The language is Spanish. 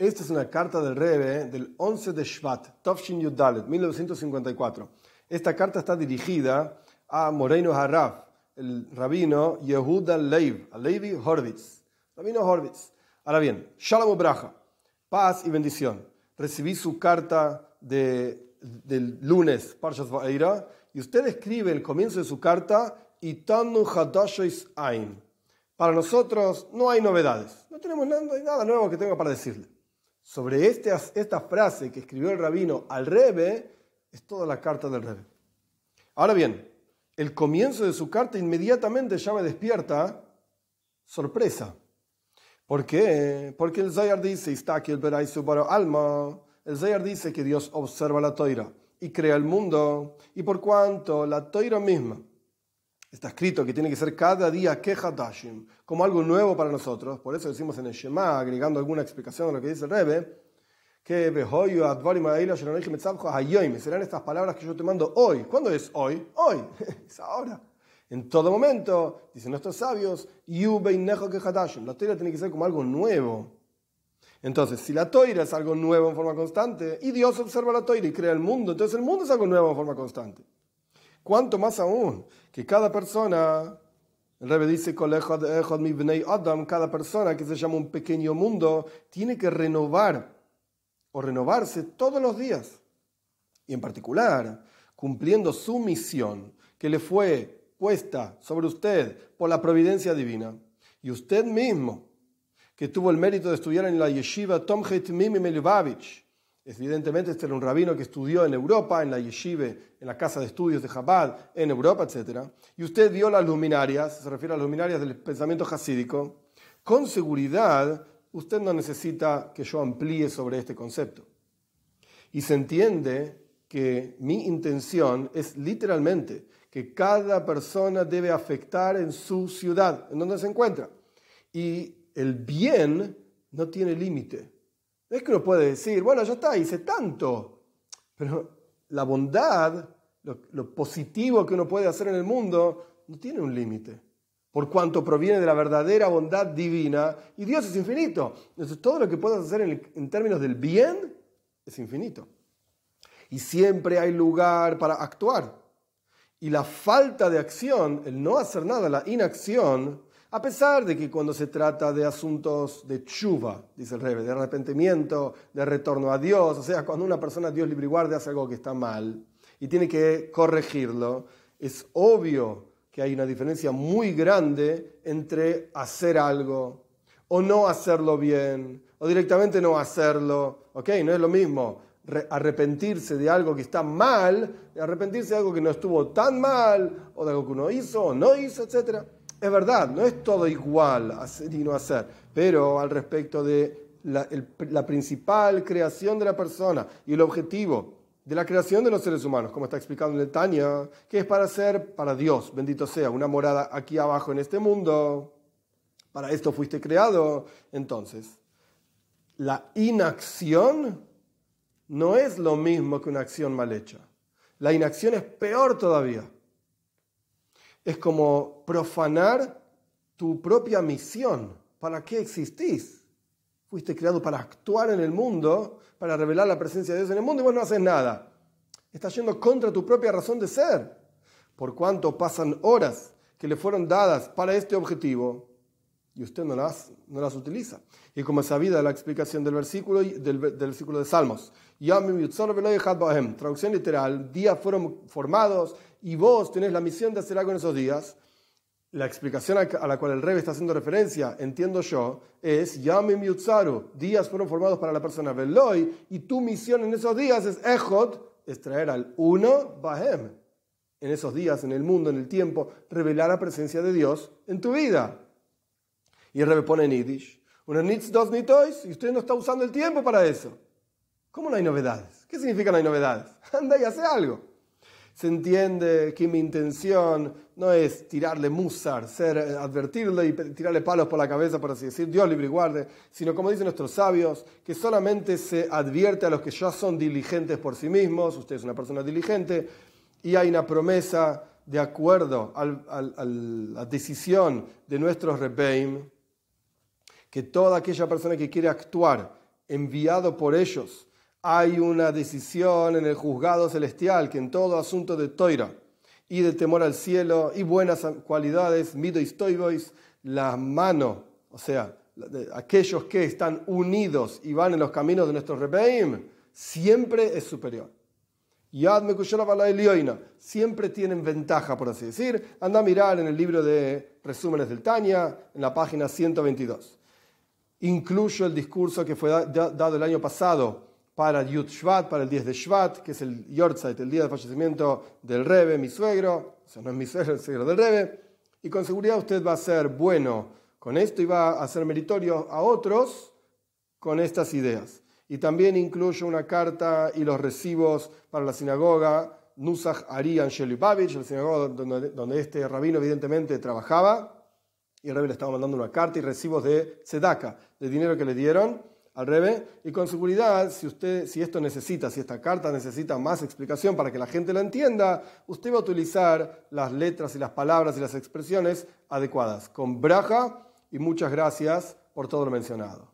Esta es una carta del Rebe del 11 de Shvat, Tovshin Yudalet, 1954. Esta carta está dirigida a Moreno Harraf, el rabino Yehuda Leiv, a Levi Horvitz. Rabino Horvitz. Ahora bien, Shalom Braja, paz y bendición. Recibí su carta de, del lunes, Parshas Va'eira, y usted escribe el comienzo de su carta, Itanu Hadashois Ain. Para nosotros no hay novedades, no tenemos nada, nada nuevo que tenga para decirle sobre este, esta frase que escribió el rabino al Rebe, es toda la carta del Rebe. Ahora bien, el comienzo de su carta inmediatamente ya me despierta sorpresa. ¿Por qué? Porque el Zayar dice, está aquí el alma. El Zayar dice que Dios observa la toira y crea el mundo. Y por cuanto la toira misma Está escrito que tiene que ser cada día Dashim, como algo nuevo para nosotros. Por eso decimos en el Shema, agregando alguna explicación a lo que dice el Rebbe, que serán estas palabras que yo te mando hoy. ¿Cuándo es hoy? Hoy, es ahora. En todo momento, dicen nuestros sabios, la toira tiene que ser como algo nuevo. Entonces, si la toira es algo nuevo en forma constante, y Dios observa la toira y crea el mundo, entonces el mundo es algo nuevo en forma constante. ¿Cuánto más aún? Que cada persona, el Rebbe dice, Adam, cada persona que se llama un pequeño mundo, tiene que renovar o renovarse todos los días. Y en particular, cumpliendo su misión que le fue puesta sobre usted por la providencia divina. Y usted mismo, que tuvo el mérito de estudiar en la yeshiva Tomchet Mimi Melubavich, Evidentemente, este era un rabino que estudió en Europa, en la yeshive, en la casa de estudios de Chabad, en Europa, etc. Y usted vio las luminarias, se refiere a las luminarias del pensamiento hasídico. Con seguridad, usted no necesita que yo amplíe sobre este concepto. Y se entiende que mi intención es literalmente que cada persona debe afectar en su ciudad, en donde se encuentra. Y el bien no tiene límite es que uno puede decir, bueno, ya está, hice tanto, pero la bondad, lo, positivo que uno puede hacer en el mundo, no tiene un límite, por cuanto proviene de la verdadera bondad divina, y Dios es infinito. Entonces todo lo que puedas hacer en, en términos del bien es infinito. Y siempre hay lugar para actuar. Y la falta de acción, el no hacer nada, la inacción, a pesar de que cuando se trata de asuntos de chuva, dice el rebe, de arrepentimiento, de retorno a Dios, o sea, cuando una persona, Dios libre y guarde, hace algo que está mal y tiene que corregirlo, es obvio que hay una diferencia muy grande entre hacer algo o no hacerlo bien, o directamente no hacerlo, ¿ok? No es lo mismo arrepentirse de algo que está mal, arrepentirse de algo que no estuvo tan mal, o de algo que uno hizo o no hizo, etcétera. Es verdad, no es todo igual hacer y no hacer, pero al respecto de la, principal creación de la persona y el objetivo de la creación de los seres humanos, como está explicando en el Tania, que es para ser para Dios, bendito sea, una morada aquí abajo en este mundo. Para esto fuiste creado. Entonces, la inacción no es lo mismo que una acción mal hecha. La inacción es peor todavía es como profanar tu propia misión. ¿Para qué existís? Fuiste creado para actuar en el mundo, para revelar la presencia de Dios en el mundo y vos no haces nada. Estás yendo contra tu propia razón de ser. Por cuanto pasan horas que le fueron dadas para este objetivo y usted no las, no las utiliza. Y como es sabida la explicación del versículo, del, del versículo de Salmos, traducción literal, días fueron formados y vos tenés la misión de hacer algo en esos días, la explicación a la cual el rey está haciendo referencia, entiendo yo, es Yamim Yutzaru, días fueron formados para la persona Veloy, y tu misión en esos días es Echod, es traer al uno Bahem. En esos días, en el mundo, en el tiempo, revelar la presencia de Dios en tu vida. Y el rey pone en Yiddish, una nits dos nitois, y usted no está usando el tiempo para eso. ¿Cómo no hay novedades? ¿Qué significa no hay novedades? Anda y hace algo se entiende que mi intención no es tirarle musar, ser, eh, advertirle y tirarle palos por la cabeza, por así decir, Dios libre y guarde, sino como dicen nuestros sabios, que solamente se advierte a los que ya son diligentes por sí mismos, usted es una persona diligente, y hay una promesa de acuerdo a la decisión de nuestros rebeim, que toda aquella persona que quiere actuar enviado por ellos. Hay una decisión en el juzgado celestial que en todo asunto de toira y de temor al cielo y buenas cualidades, mido y la mano, o sea, aquellos que están unidos y van en los caminos de nuestro Rebeim, siempre es superior. Yad siempre tienen ventaja, por así decir. Anda a mirar en el libro de resúmenes del Tania, en la página 122. Incluyo el discurso que fue dado el año pasado para Yud Shvat, para el 10 de Shvat, que es el Yortzeit, el día de fallecimiento del Rebe, mi suegro, o sea, no es mi suegro, el suegro del Rebe, y con seguridad usted va a ser bueno con esto y va a hacer meritorio a otros con estas ideas. Y también incluyo una carta y los recibos para la sinagoga Nusach Ari Angelubavich, la sinagoga donde, este rabino evidentemente trabajaba. Y el rebe le estaba mandando una carta y recibos de tzedaka, de dinero que le dieron al rebe. Y con seguridad, si, usted, si esto necesita, si esta carta necesita más explicación para que la gente la entienda, usted va a utilizar las letras y las palabras y las expresiones adecuadas. Con braja y muchas gracias por todo lo mencionado.